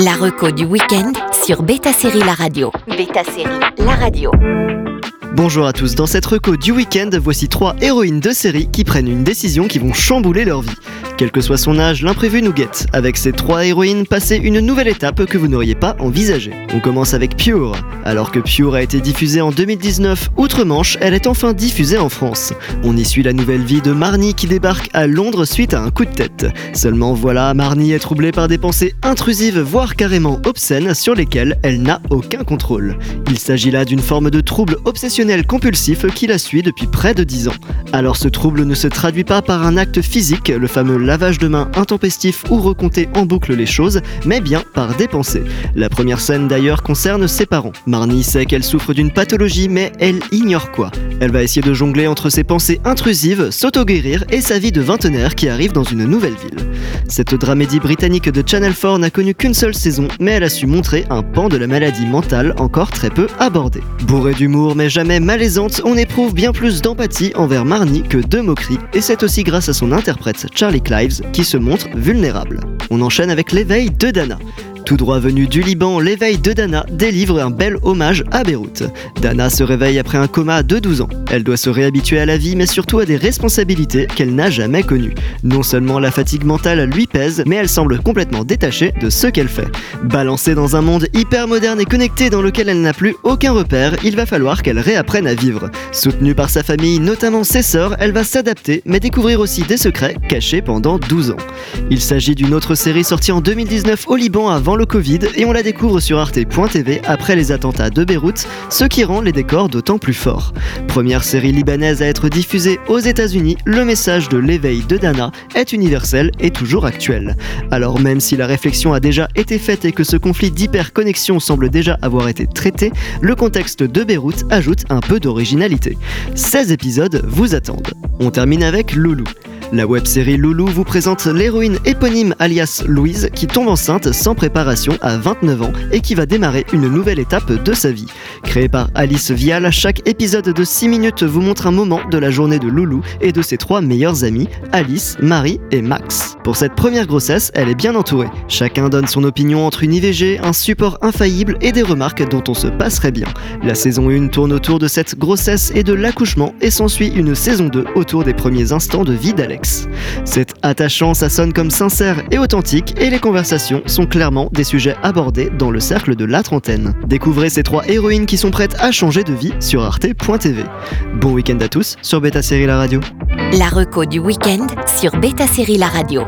La reco du week-end sur Beta Série La Radio. Beta Série La Radio. Bonjour à tous, dans cette reco du week-end, voici trois héroïnes de série qui prennent une décision qui vont chambouler leur vie. Quel que soit son âge, l'imprévu nous guette. Avec ces trois héroïnes, passez une nouvelle étape que vous n'auriez pas envisagée. On commence avec Pure. Alors que Pure a été diffusée en 2019 outre-Manche, elle est enfin diffusée en France. On y suit la nouvelle vie de Marnie qui débarque à Londres suite à un coup de tête. Seulement voilà, Marnie est troublée par des pensées intrusives, voire carrément obscènes, sur lesquelles elle n'a aucun contrôle. Il s'agit là d'une forme de trouble obsessionnel compulsif qui la suit depuis près de 10 ans. Alors ce trouble ne se traduit pas par un acte physique, le fameux lavage de main intempestif ou recompter en boucle les choses, mais bien par des pensées. La première scène d'ailleurs concerne ses parents. Marnie sait qu'elle souffre d'une pathologie, mais elle ignore quoi. Elle va essayer de jongler entre ses pensées intrusives, s'auto-guérir et sa vie de vingtenaire qui arrive dans une nouvelle ville. Cette dramédie britannique de Channel 4 n'a connu qu'une seule saison, mais elle a su montrer un pan de la maladie mentale encore très peu abordé. Bourrée d'humour mais jamais malaisante, on éprouve bien plus d'empathie envers Marnie que de moquerie, et c'est aussi grâce à son interprète Charlie Clives qui se montre vulnérable. On enchaîne avec l'éveil de Dana. Tout droit venu du Liban, l'éveil de Dana délivre un bel hommage à Beyrouth. Dana se réveille après un coma de 12 ans. Elle doit se réhabituer à la vie, mais surtout à des responsabilités qu'elle n'a jamais connues. Non seulement la fatigue mentale lui pèse, mais elle semble complètement détachée de ce qu'elle fait. Balancée dans un monde hyper moderne et connecté dans lequel elle n'a plus aucun repère, il va falloir qu'elle réapprenne à vivre. Soutenue par sa famille, notamment ses sœurs, elle va s'adapter, mais découvrir aussi des secrets cachés pendant 12 ans. Il s'agit d'une autre série sortie en 2019 au Liban avant le Covid et on la découvre sur arte.tv après les attentats de Beyrouth, ce qui rend les décors d'autant plus forts. Première série libanaise à être diffusée aux États-Unis, le message de l'éveil de Dana est universel et toujours actuel. Alors même si la réflexion a déjà été faite et que ce conflit d'hyperconnexion semble déjà avoir été traité, le contexte de Beyrouth ajoute un peu d'originalité. 16 épisodes vous attendent. On termine avec Loulou. La web-série Loulou vous présente l'héroïne éponyme alias Louise qui tombe enceinte sans préparation à 29 ans et qui va démarrer une nouvelle étape de sa vie. Créée par Alice Vial, chaque épisode de 6 minutes vous montre un moment de la journée de Loulou et de ses trois meilleures amies, Alice, Marie et Max. Pour cette première grossesse, elle est bien entourée. Chacun donne son opinion entre une IVG, un support infaillible et des remarques dont on se passerait bien. La saison 1 tourne autour de cette grossesse et de l'accouchement et s'ensuit une saison 2 autour des premiers instants de vie d'Alex. C'est attachant, ça sonne comme sincère et authentique, et les conversations sont clairement des sujets abordés dans le cercle de la trentaine. Découvrez ces trois héroïnes qui sont prêtes à changer de vie sur arte.tv. Bon week-end à tous sur Beta Série La Radio. La reco du week-end sur Beta Série La Radio.